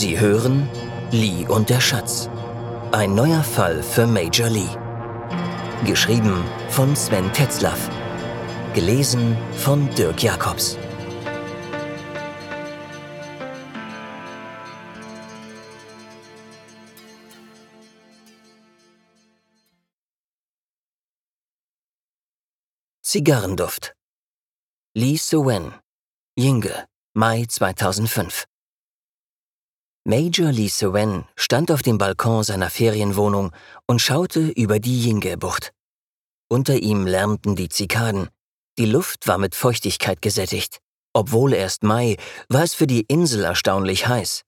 Sie hören Lee und der Schatz. Ein neuer Fall für Major Lee. Geschrieben von Sven Tetzlaff. Gelesen von Dirk Jacobs. Zigarrenduft. Lee Suen, Yinge, Mai 2005. Major Lee Suen stand auf dem Balkon seiner Ferienwohnung und schaute über die Yinge-Bucht. Unter ihm lärmten die Zikaden. Die Luft war mit Feuchtigkeit gesättigt. Obwohl erst Mai, war es für die Insel erstaunlich heiß.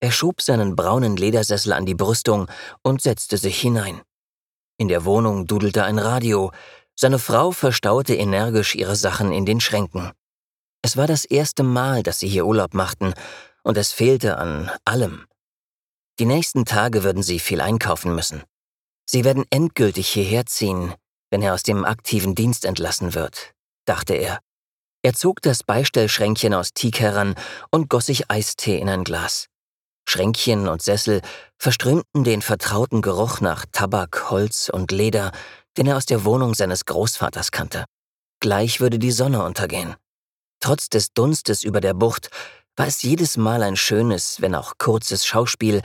Er schob seinen braunen Ledersessel an die Brüstung und setzte sich hinein. In der Wohnung dudelte ein Radio, seine Frau verstaute energisch ihre Sachen in den Schränken. Es war das erste Mal, dass sie hier Urlaub machten, und es fehlte an allem. Die nächsten Tage würden sie viel einkaufen müssen. Sie werden endgültig hierher ziehen, wenn er aus dem aktiven Dienst entlassen wird, dachte er. Er zog das Beistellschränkchen aus Teak heran und goss sich Eistee in ein Glas. Schränkchen und Sessel verströmten den vertrauten Geruch nach Tabak, Holz und Leder, den er aus der Wohnung seines Großvaters kannte. Gleich würde die Sonne untergehen. Trotz des Dunstes über der Bucht war es jedes Mal ein schönes, wenn auch kurzes Schauspiel,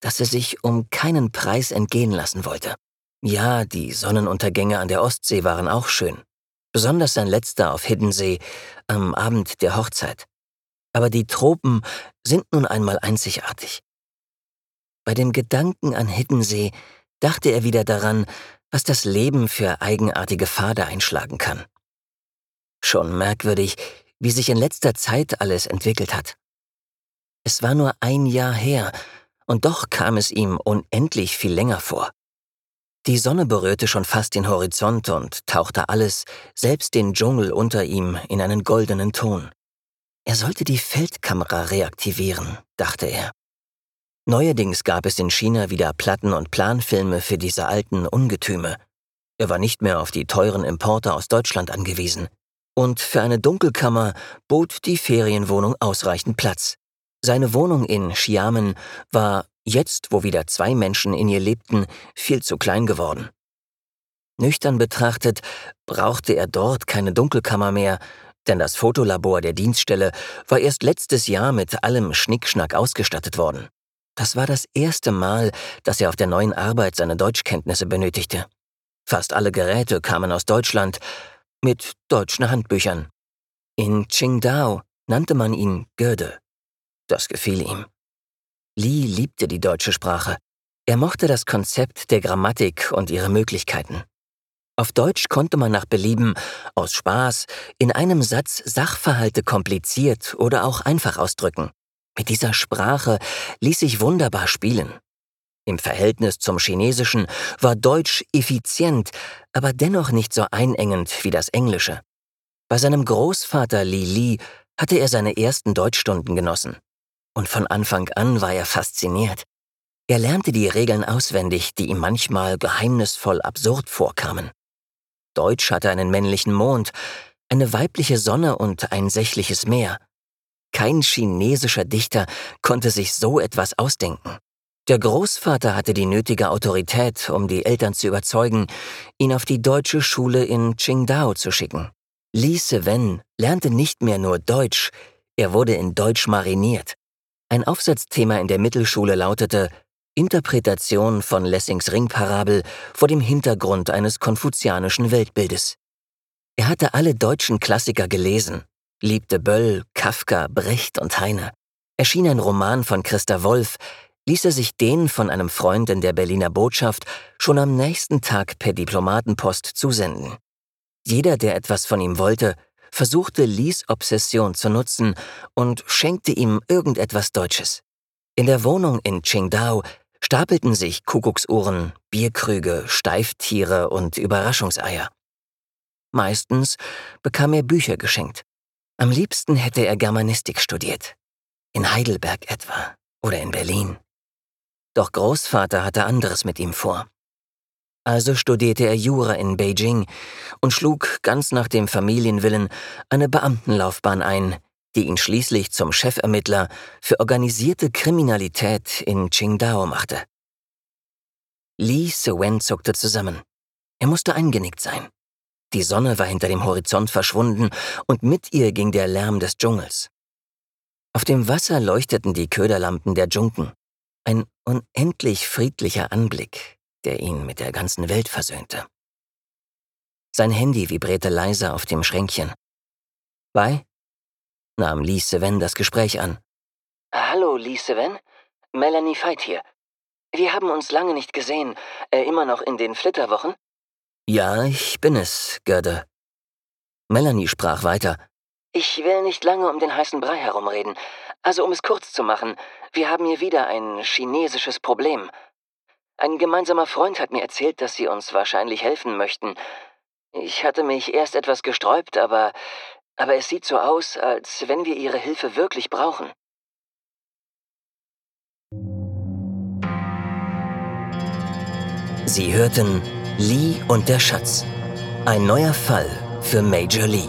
das er sich um keinen Preis entgehen lassen wollte. Ja, die Sonnenuntergänge an der Ostsee waren auch schön. Besonders sein letzter auf Hiddensee am Abend der Hochzeit. Aber die Tropen sind nun einmal einzigartig. Bei dem Gedanken an Hiddensee dachte er wieder daran, was das Leben für eigenartige Pfade einschlagen kann. Schon merkwürdig, wie sich in letzter Zeit alles entwickelt hat. Es war nur ein Jahr her, und doch kam es ihm unendlich viel länger vor. Die Sonne berührte schon fast den Horizont und tauchte alles, selbst den Dschungel unter ihm, in einen goldenen Ton. Er sollte die Feldkamera reaktivieren, dachte er. Neuerdings gab es in China wieder Platten- und Planfilme für diese alten Ungetüme. Er war nicht mehr auf die teuren Importe aus Deutschland angewiesen. Und für eine Dunkelkammer bot die Ferienwohnung ausreichend Platz. Seine Wohnung in Xiamen war, jetzt wo wieder zwei Menschen in ihr lebten, viel zu klein geworden. Nüchtern betrachtet brauchte er dort keine Dunkelkammer mehr, denn das Fotolabor der Dienststelle war erst letztes Jahr mit allem Schnickschnack ausgestattet worden. Das war das erste Mal, dass er auf der neuen Arbeit seine Deutschkenntnisse benötigte. Fast alle Geräte kamen aus Deutschland mit deutschen Handbüchern. In Qingdao nannte man ihn Göde. Das gefiel ihm. Li liebte die deutsche Sprache. Er mochte das Konzept der Grammatik und ihre Möglichkeiten. Auf Deutsch konnte man nach Belieben aus Spaß in einem Satz Sachverhalte kompliziert oder auch einfach ausdrücken. Mit dieser Sprache ließ sich wunderbar spielen. Im Verhältnis zum Chinesischen war Deutsch effizient, aber dennoch nicht so einengend wie das Englische. Bei seinem Großvater Li Li hatte er seine ersten Deutschstunden genossen. Und von Anfang an war er fasziniert. Er lernte die Regeln auswendig, die ihm manchmal geheimnisvoll absurd vorkamen. Deutsch hatte einen männlichen Mond, eine weibliche Sonne und ein sächliches Meer. Kein chinesischer Dichter konnte sich so etwas ausdenken. Der Großvater hatte die nötige Autorität, um die Eltern zu überzeugen, ihn auf die deutsche Schule in Qingdao zu schicken. Li Sewen lernte nicht mehr nur Deutsch, er wurde in Deutsch mariniert. Ein Aufsatzthema in der Mittelschule lautete Interpretation von Lessings Ringparabel vor dem Hintergrund eines konfuzianischen Weltbildes. Er hatte alle deutschen Klassiker gelesen, liebte Böll, Kafka, Brecht und Heine. Erschien ein Roman von Christa Wolf, ließ er sich den von einem Freund in der Berliner Botschaft schon am nächsten Tag per Diplomatenpost zusenden. Jeder, der etwas von ihm wollte, versuchte Lies Obsession zu nutzen und schenkte ihm irgendetwas Deutsches. In der Wohnung in Qingdao stapelten sich Kuckucksuhren, Bierkrüge, Steiftiere und Überraschungseier. Meistens bekam er Bücher geschenkt. Am liebsten hätte er Germanistik studiert. In Heidelberg etwa oder in Berlin. Doch Großvater hatte anderes mit ihm vor. Also studierte er Jura in Beijing und schlug ganz nach dem Familienwillen eine Beamtenlaufbahn ein, die ihn schließlich zum Chefermittler für organisierte Kriminalität in Qingdao machte. Li Sewen zuckte zusammen. Er musste eingenickt sein. Die Sonne war hinter dem Horizont verschwunden und mit ihr ging der Lärm des Dschungels. Auf dem Wasser leuchteten die Köderlampen der Dschunken. Ein unendlich friedlicher Anblick, der ihn mit der ganzen Welt versöhnte. Sein Handy vibrierte leise auf dem Schränkchen. Bei? nahm Lee Seven das Gespräch an. Hallo, Lee Seven. Melanie Veit hier. Wir haben uns lange nicht gesehen. Äh, immer noch in den Flitterwochen? Ja, ich bin es, Gerda. Melanie sprach weiter. Ich will nicht lange um den heißen Brei herumreden. Also um es kurz zu machen, wir haben hier wieder ein chinesisches Problem. Ein gemeinsamer Freund hat mir erzählt, dass Sie uns wahrscheinlich helfen möchten. Ich hatte mich erst etwas gesträubt, aber aber es sieht so aus, als wenn wir Ihre Hilfe wirklich brauchen. Sie hörten Lee und der Schatz. Ein neuer Fall für Major Lee.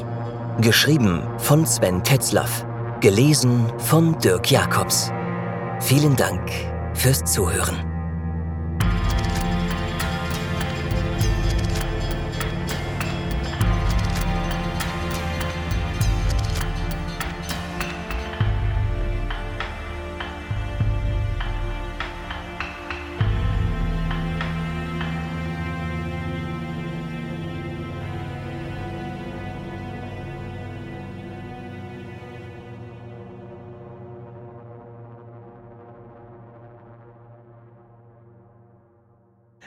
Geschrieben von Sven Tetzlaff. Gelesen von Dirk Jacobs. Vielen Dank fürs Zuhören.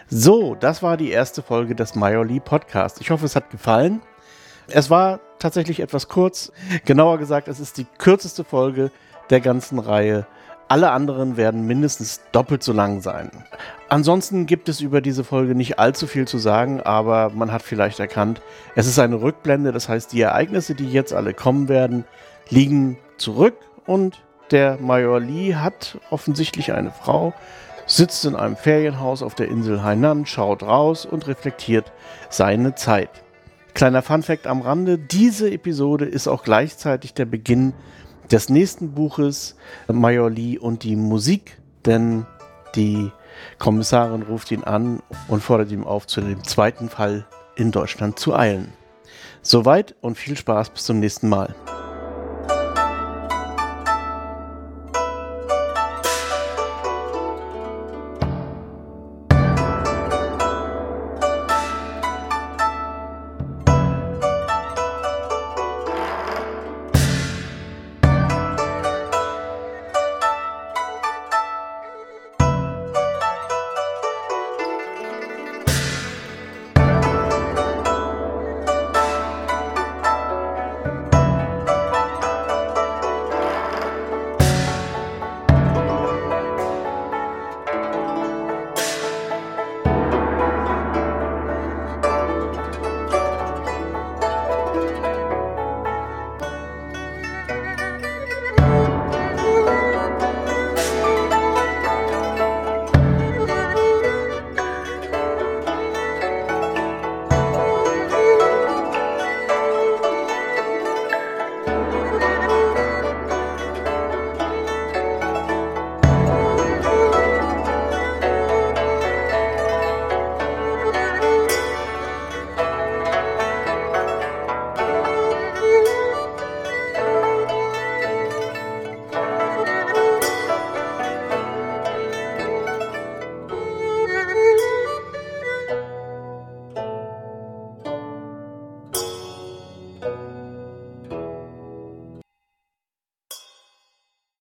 So, das war die erste Folge des Majorly Podcast. Ich hoffe, es hat gefallen. Es war tatsächlich etwas kurz. Genauer gesagt, es ist die kürzeste Folge der ganzen Reihe. Alle anderen werden mindestens doppelt so lang sein. Ansonsten gibt es über diese Folge nicht allzu viel zu sagen, aber man hat vielleicht erkannt, es ist eine Rückblende, das heißt, die Ereignisse, die jetzt alle kommen werden, liegen zurück und der Major Lee hat offensichtlich eine Frau, sitzt in einem Ferienhaus auf der Insel Hainan, schaut raus und reflektiert seine Zeit. Kleiner Funfact am Rande, diese Episode ist auch gleichzeitig der Beginn des nächsten Buches Major Lee und die Musik, denn die Kommissarin ruft ihn an und fordert ihm auf, zu dem zweiten Fall in Deutschland zu eilen. Soweit und viel Spaß bis zum nächsten Mal.